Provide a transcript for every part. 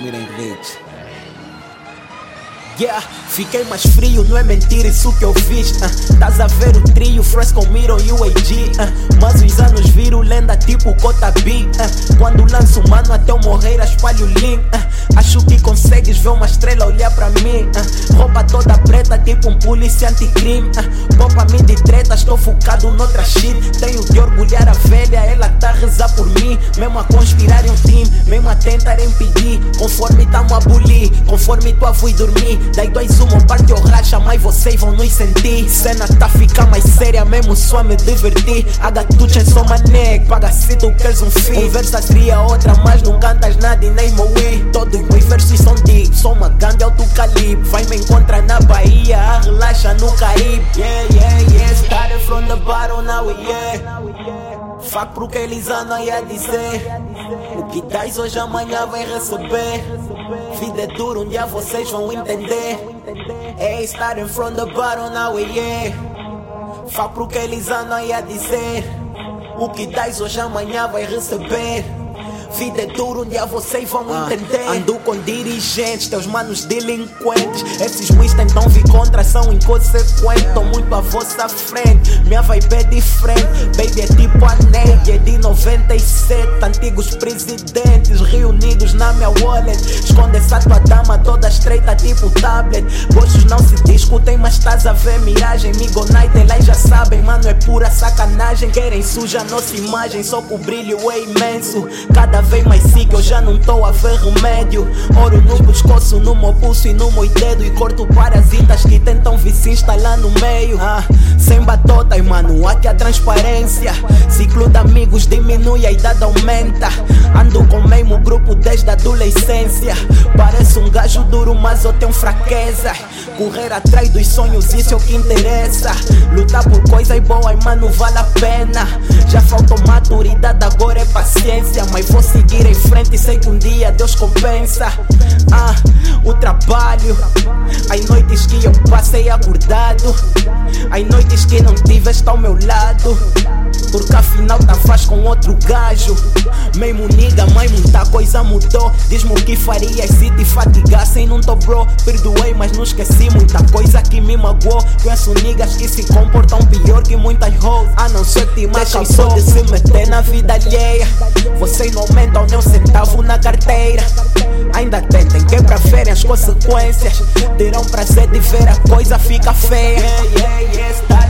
Mirem Rich. Yeah, fiquei mais frio, não é mentira isso que eu fiz. Uh, Tás a ver o trio, Fresco, Miro e o AG. Uh, mas os anos viram lenda tipo Cota B. Uh, quando lanço mano até eu morrer, espalho link. Uh, acho que consegues ver uma estrela olhar pra mim. Uh, roupa toda preta, tipo um polícia anticrime. Uh, Popa-me de treta, estou focado noutra shit. Tenho de orgulhar a velha, ela tá a rezar por mim. Mesmo a conspirar em um time, mesmo a tentar impedir. Conforme tamo a bulir, conforme tu a fui dormir. Daí dois uma parte ou racha, mas vocês vão nos sentir. Cena tá ficar mais séria, mesmo só me divertir. A gatucha é só mané, paga se tu queres um fim. Verso seria outra, mas não cantas nada e nem moí. Todos meus versos são deep, sou uma grande alto calibre. Vai me encontrar na Bahia, relaxa no Caribe. Yeah, yeah, yeah, started from the bottom, now we yeah. Fuck pro que eles andam aí a dizer. O que dás hoje, amanhã vai receber. Vida é dura, um dia vocês vão entender. Hey, starting from the bottom, now yeah. Fuck pro que eles andam aí a dizer. O que dás hoje, amanhã vai receber. Vida é dura, um dia vocês vão entender. Ando com dirigentes, teus manos delinquentes. Esses muis tentam vir contra, são inconsequentes. Tô muito à vossa frente, minha vibe é diferente. Baby é tipo a Neide, é de 97. Antigos presidentes reunidos na minha wallet. Esconde essa tua dama toda estreita, tipo tablet. Gostos não se discutem, mas estás a ver miragem. Migo night, elas já sabem, mano, é pura sacanagem. Querem suja nossa imagem, só que o brilho é imenso. Cada vez mais siga, eu já não tô a ver remédio. Ouro no pescoço, no meu pulso e no meu dedo. E corto parasitas que tentam vir se instalar no meio. Ah, sem batotas, mano, aqui a transparência. Ciclo de amigos diminui, a idade aumenta. Ando com o mesmo grupo desde a adolescência. Pareço um gajo duro, mas eu tenho fraqueza. Correr atrás dos sonhos, isso é o que interessa. Lutar por coisas boas, mano, vale a pena. Já faltou maturidade, agora é paciência. Mas vou seguir em frente e sei que um dia Deus compensa. Ah, o trabalho. As noites que eu passei acordado. As noites que não tiveste ao meu lado. Porque afinal tavas com outro gajo. Mesmo niga, mas muita coisa mudou. Diz-me o que farias se te fatigassem. Não tô bro, perdoei, mas não esqueci muita coisa que me magoou. Conheço niggas que se comportam pior que muitas hoes. A não ser que deixem só de se meter na vida alheia. Vocês não aumentam nem um centavo na carteira. Ainda tentem que pra verem as consequências. Terão prazer de ver a coisa fica feia. Yeah, yeah, yeah.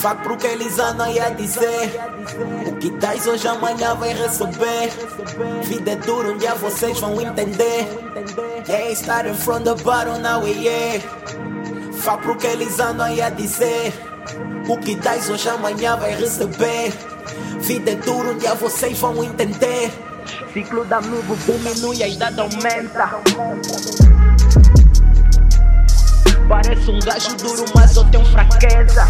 Fuck pro que eles andam a dizer. O que dás hoje, amanhã vai receber. Vida é dura, um dia vocês vão entender. Hey, starting from the bottom, now yeah. Fuck pro que eles andam a dizer. O que dás hoje, amanhã vai receber. Vida é dura, um dia vocês vão entender. Ciclo de amigos diminui, a idade aumenta. Parece um gajo duro, mas eu tenho fraqueza.